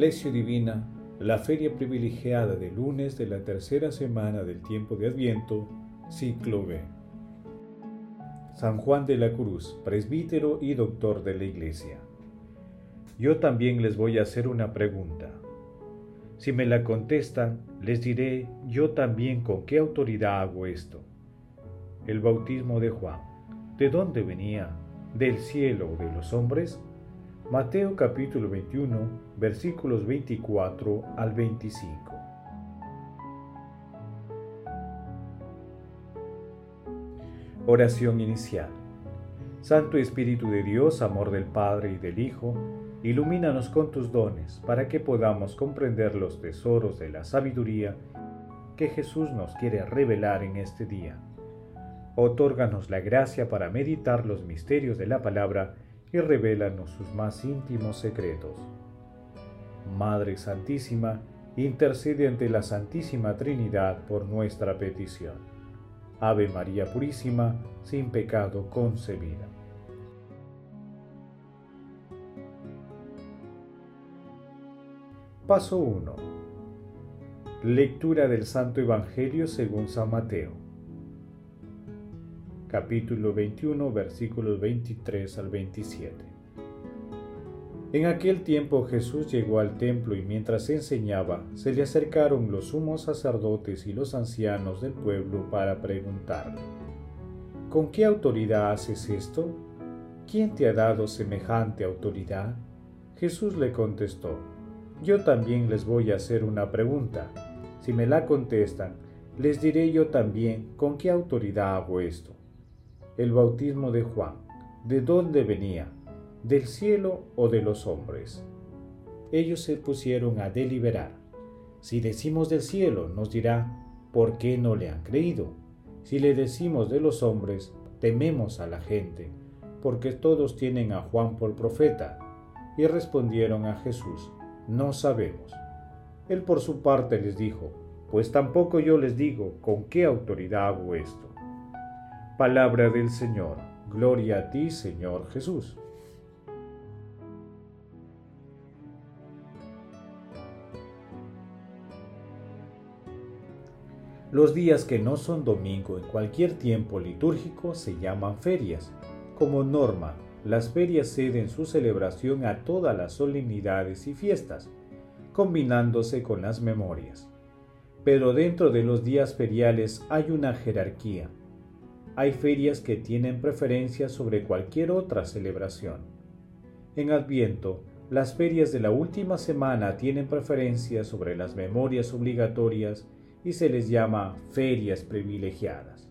Lección Divina, la feria privilegiada de lunes de la tercera semana del tiempo de Adviento, ciclo B. San Juan de la Cruz, presbítero y doctor de la Iglesia. Yo también les voy a hacer una pregunta. Si me la contestan, les diré yo también con qué autoridad hago esto. El bautismo de Juan, ¿de dónde venía? ¿Del cielo o de los hombres? Mateo capítulo 21, versículos 24 al 25. Oración inicial. Santo Espíritu de Dios, amor del Padre y del Hijo, ilumínanos con tus dones para que podamos comprender los tesoros de la sabiduría que Jesús nos quiere revelar en este día. Otórganos la gracia para meditar los misterios de la palabra y revélanos sus más íntimos secretos. Madre Santísima, intercede ante la Santísima Trinidad por nuestra petición. Ave María Purísima, sin pecado concebida. Paso 1. Lectura del Santo Evangelio según San Mateo capítulo 21, versículos 23 al 27. En aquel tiempo Jesús llegó al templo y mientras enseñaba, se le acercaron los sumos sacerdotes y los ancianos del pueblo para preguntarle, ¿con qué autoridad haces esto? ¿Quién te ha dado semejante autoridad? Jesús le contestó, yo también les voy a hacer una pregunta. Si me la contestan, les diré yo también con qué autoridad hago esto el bautismo de Juan, ¿de dónde venía? ¿Del cielo o de los hombres? Ellos se pusieron a deliberar. Si decimos del cielo, nos dirá, ¿por qué no le han creído? Si le decimos de los hombres, tememos a la gente, porque todos tienen a Juan por profeta. Y respondieron a Jesús, no sabemos. Él por su parte les dijo, pues tampoco yo les digo con qué autoridad hago esto. Palabra del Señor. Gloria a ti, Señor Jesús. Los días que no son domingo en cualquier tiempo litúrgico se llaman ferias. Como norma, las ferias ceden su celebración a todas las solemnidades y fiestas, combinándose con las memorias. Pero dentro de los días feriales hay una jerarquía hay ferias que tienen preferencia sobre cualquier otra celebración. En Adviento, las ferias de la última semana tienen preferencia sobre las memorias obligatorias y se les llama ferias privilegiadas.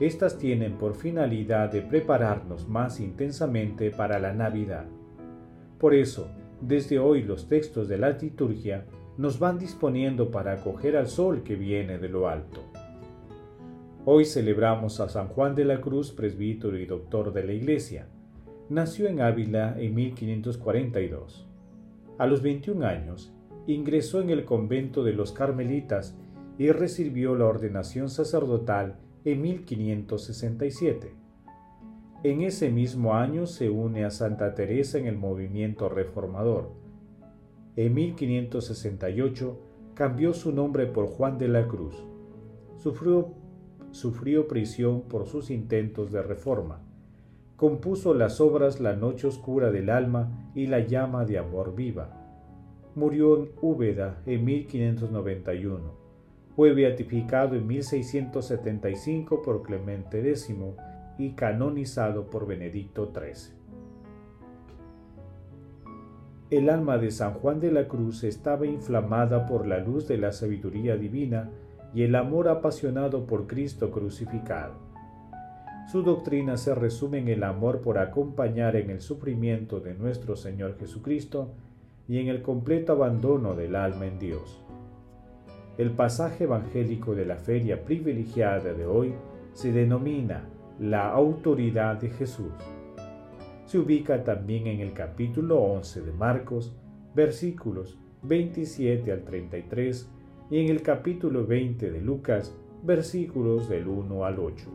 Estas tienen por finalidad de prepararnos más intensamente para la Navidad. Por eso, desde hoy los textos de la liturgia nos van disponiendo para acoger al sol que viene de lo alto. Hoy celebramos a San Juan de la Cruz, presbítero y doctor de la Iglesia. Nació en Ávila en 1542. A los 21 años, ingresó en el convento de los Carmelitas y recibió la ordenación sacerdotal en 1567. En ese mismo año se une a Santa Teresa en el movimiento reformador. En 1568 cambió su nombre por Juan de la Cruz. Sufrió sufrió prisión por sus intentos de reforma. Compuso las obras La Noche Oscura del Alma y La Llama de Amor Viva. Murió en Úbeda en 1591. Fue beatificado en 1675 por Clemente X y canonizado por Benedicto XIII. El alma de San Juan de la Cruz estaba inflamada por la luz de la sabiduría divina y el amor apasionado por Cristo crucificado. Su doctrina se resume en el amor por acompañar en el sufrimiento de nuestro Señor Jesucristo y en el completo abandono del alma en Dios. El pasaje evangélico de la feria privilegiada de hoy se denomina la autoridad de Jesús. Se ubica también en el capítulo 11 de Marcos, versículos 27 al 33 y en el capítulo 20 de Lucas, versículos del 1 al 8.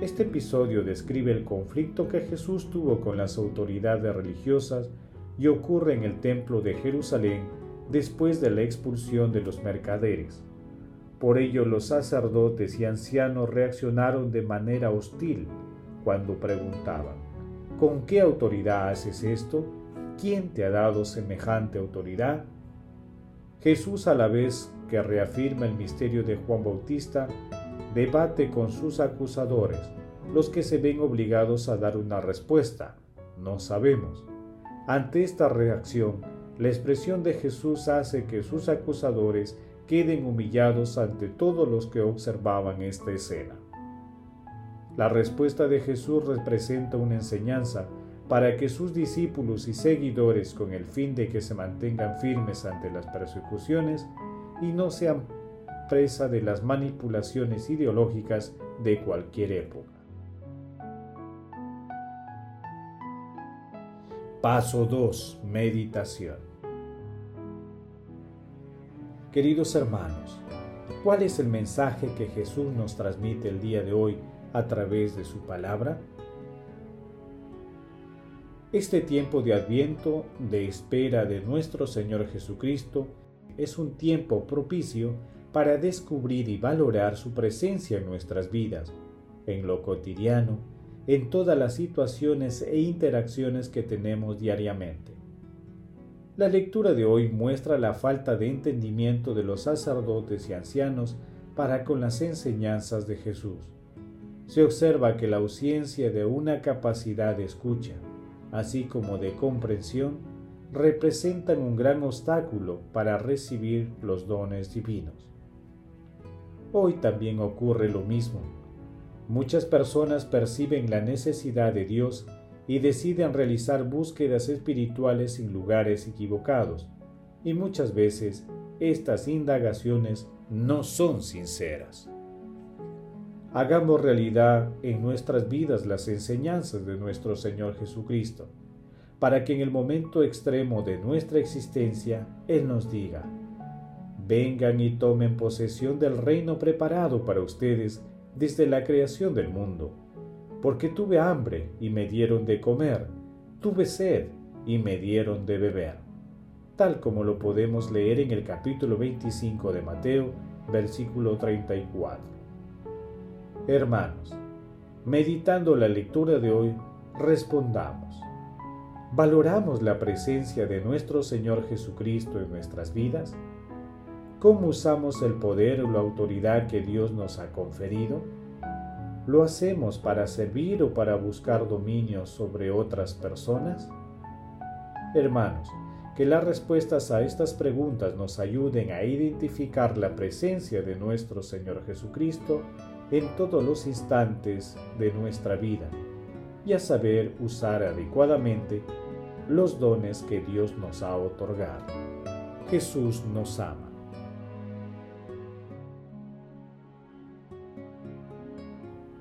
Este episodio describe el conflicto que Jesús tuvo con las autoridades religiosas y ocurre en el templo de Jerusalén después de la expulsión de los mercaderes. Por ello los sacerdotes y ancianos reaccionaron de manera hostil cuando preguntaban, ¿con qué autoridad haces esto? ¿Quién te ha dado semejante autoridad? Jesús a la vez que reafirma el misterio de Juan Bautista, debate con sus acusadores, los que se ven obligados a dar una respuesta. No sabemos. Ante esta reacción, la expresión de Jesús hace que sus acusadores queden humillados ante todos los que observaban esta escena. La respuesta de Jesús representa una enseñanza para que sus discípulos y seguidores, con el fin de que se mantengan firmes ante las persecuciones y no sean presa de las manipulaciones ideológicas de cualquier época. Paso 2. Meditación. Queridos hermanos, ¿cuál es el mensaje que Jesús nos transmite el día de hoy a través de su palabra? Este tiempo de adviento, de espera de nuestro Señor Jesucristo, es un tiempo propicio para descubrir y valorar su presencia en nuestras vidas, en lo cotidiano, en todas las situaciones e interacciones que tenemos diariamente. La lectura de hoy muestra la falta de entendimiento de los sacerdotes y ancianos para con las enseñanzas de Jesús. Se observa que la ausencia de una capacidad de escucha, así como de comprensión, representan un gran obstáculo para recibir los dones divinos. Hoy también ocurre lo mismo Muchas personas perciben la necesidad de Dios y deciden realizar búsquedas espirituales en lugares equivocados, y muchas veces estas indagaciones no son sinceras. Hagamos realidad en nuestras vidas las enseñanzas de nuestro Señor Jesucristo, para que en el momento extremo de nuestra existencia Él nos diga, vengan y tomen posesión del reino preparado para ustedes desde la creación del mundo, porque tuve hambre y me dieron de comer, tuve sed y me dieron de beber, tal como lo podemos leer en el capítulo 25 de Mateo, versículo 34. Hermanos, meditando la lectura de hoy, respondamos. ¿Valoramos la presencia de nuestro Señor Jesucristo en nuestras vidas? ¿Cómo usamos el poder o la autoridad que Dios nos ha conferido? ¿Lo hacemos para servir o para buscar dominio sobre otras personas? Hermanos, que las respuestas a estas preguntas nos ayuden a identificar la presencia de nuestro Señor Jesucristo en todos los instantes de nuestra vida y a saber usar adecuadamente los dones que Dios nos ha otorgado. Jesús nos ama.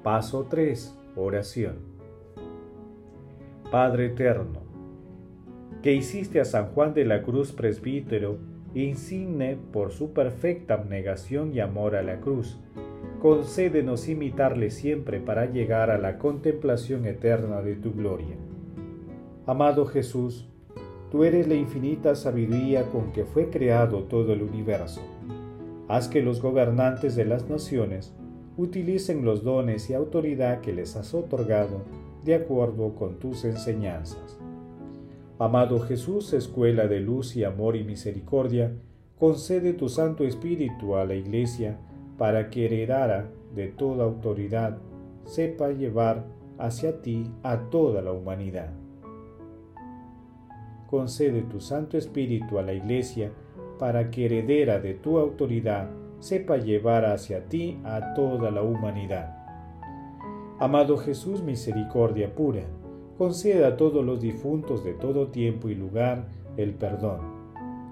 Paso 3. Oración. Padre eterno, que hiciste a San Juan de la Cruz presbítero insigne por su perfecta abnegación y amor a la cruz, concédenos imitarle siempre para llegar a la contemplación eterna de tu gloria. Amado Jesús, tú eres la infinita sabiduría con que fue creado todo el universo. Haz que los gobernantes de las naciones utilicen los dones y autoridad que les has otorgado de acuerdo con tus enseñanzas. Amado Jesús, escuela de luz y amor y misericordia, concede tu Santo Espíritu a la Iglesia para que heredara de toda autoridad sepa llevar hacia ti a toda la humanidad. Concede tu Santo Espíritu a la Iglesia para que heredera de tu autoridad sepa llevar hacia ti a toda la humanidad. Amado Jesús, misericordia pura, conceda a todos los difuntos de todo tiempo y lugar el perdón,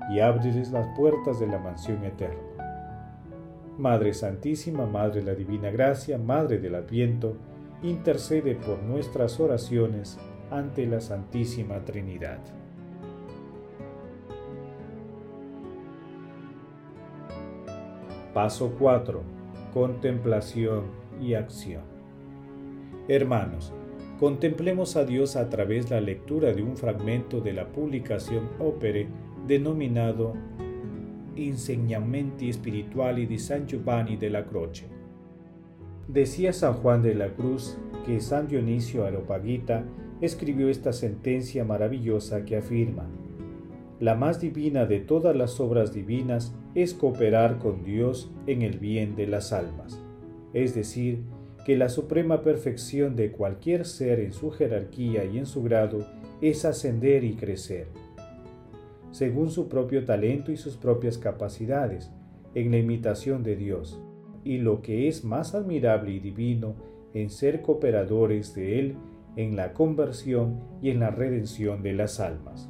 y ábreles las puertas de la mansión eterna. Madre Santísima, Madre de la Divina Gracia, Madre del Adviento, intercede por nuestras oraciones ante la Santísima Trinidad. Paso 4. Contemplación y acción. Hermanos, Contemplemos a Dios a través de la lectura de un fragmento de la publicación Opere denominado Insegnamenti Spirituali di San Giovanni della Croce. Decía San Juan de la Cruz que San Dionisio Areopagita escribió esta sentencia maravillosa que afirma, la más divina de todas las obras divinas es cooperar con Dios en el bien de las almas, es decir, que la suprema perfección de cualquier ser en su jerarquía y en su grado es ascender y crecer, según su propio talento y sus propias capacidades, en la imitación de Dios, y lo que es más admirable y divino, en ser cooperadores de Él en la conversión y en la redención de las almas.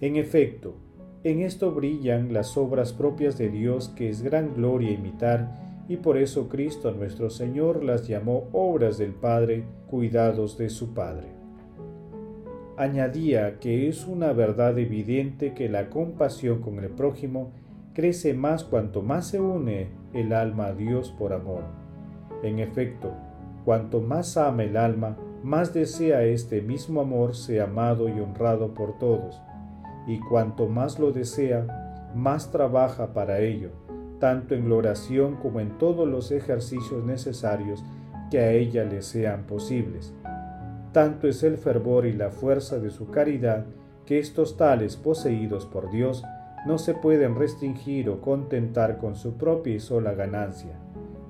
En efecto, en esto brillan las obras propias de Dios que es gran gloria imitar y por eso Cristo nuestro Señor las llamó obras del Padre, cuidados de su Padre. Añadía que es una verdad evidente que la compasión con el prójimo crece más cuanto más se une el alma a Dios por amor. En efecto, cuanto más ama el alma, más desea este mismo amor ser amado y honrado por todos, y cuanto más lo desea, más trabaja para ello tanto en la oración como en todos los ejercicios necesarios que a ella le sean posibles. Tanto es el fervor y la fuerza de su caridad que estos tales poseídos por Dios no se pueden restringir o contentar con su propia y sola ganancia.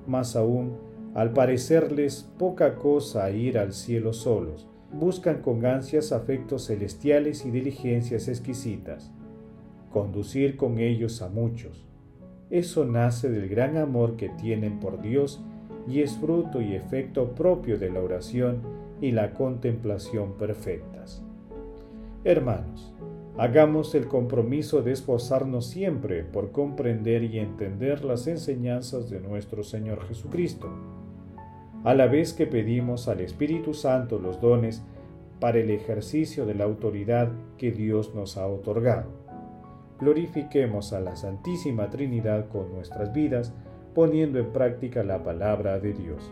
Más aún, al parecerles poca cosa ir al cielo solos, buscan con ansias afectos celestiales y diligencias exquisitas, conducir con ellos a muchos, eso nace del gran amor que tienen por Dios y es fruto y efecto propio de la oración y la contemplación perfectas. Hermanos, hagamos el compromiso de esforzarnos siempre por comprender y entender las enseñanzas de nuestro Señor Jesucristo, a la vez que pedimos al Espíritu Santo los dones para el ejercicio de la autoridad que Dios nos ha otorgado glorifiquemos a la Santísima Trinidad con nuestras vidas, poniendo en práctica la palabra de Dios.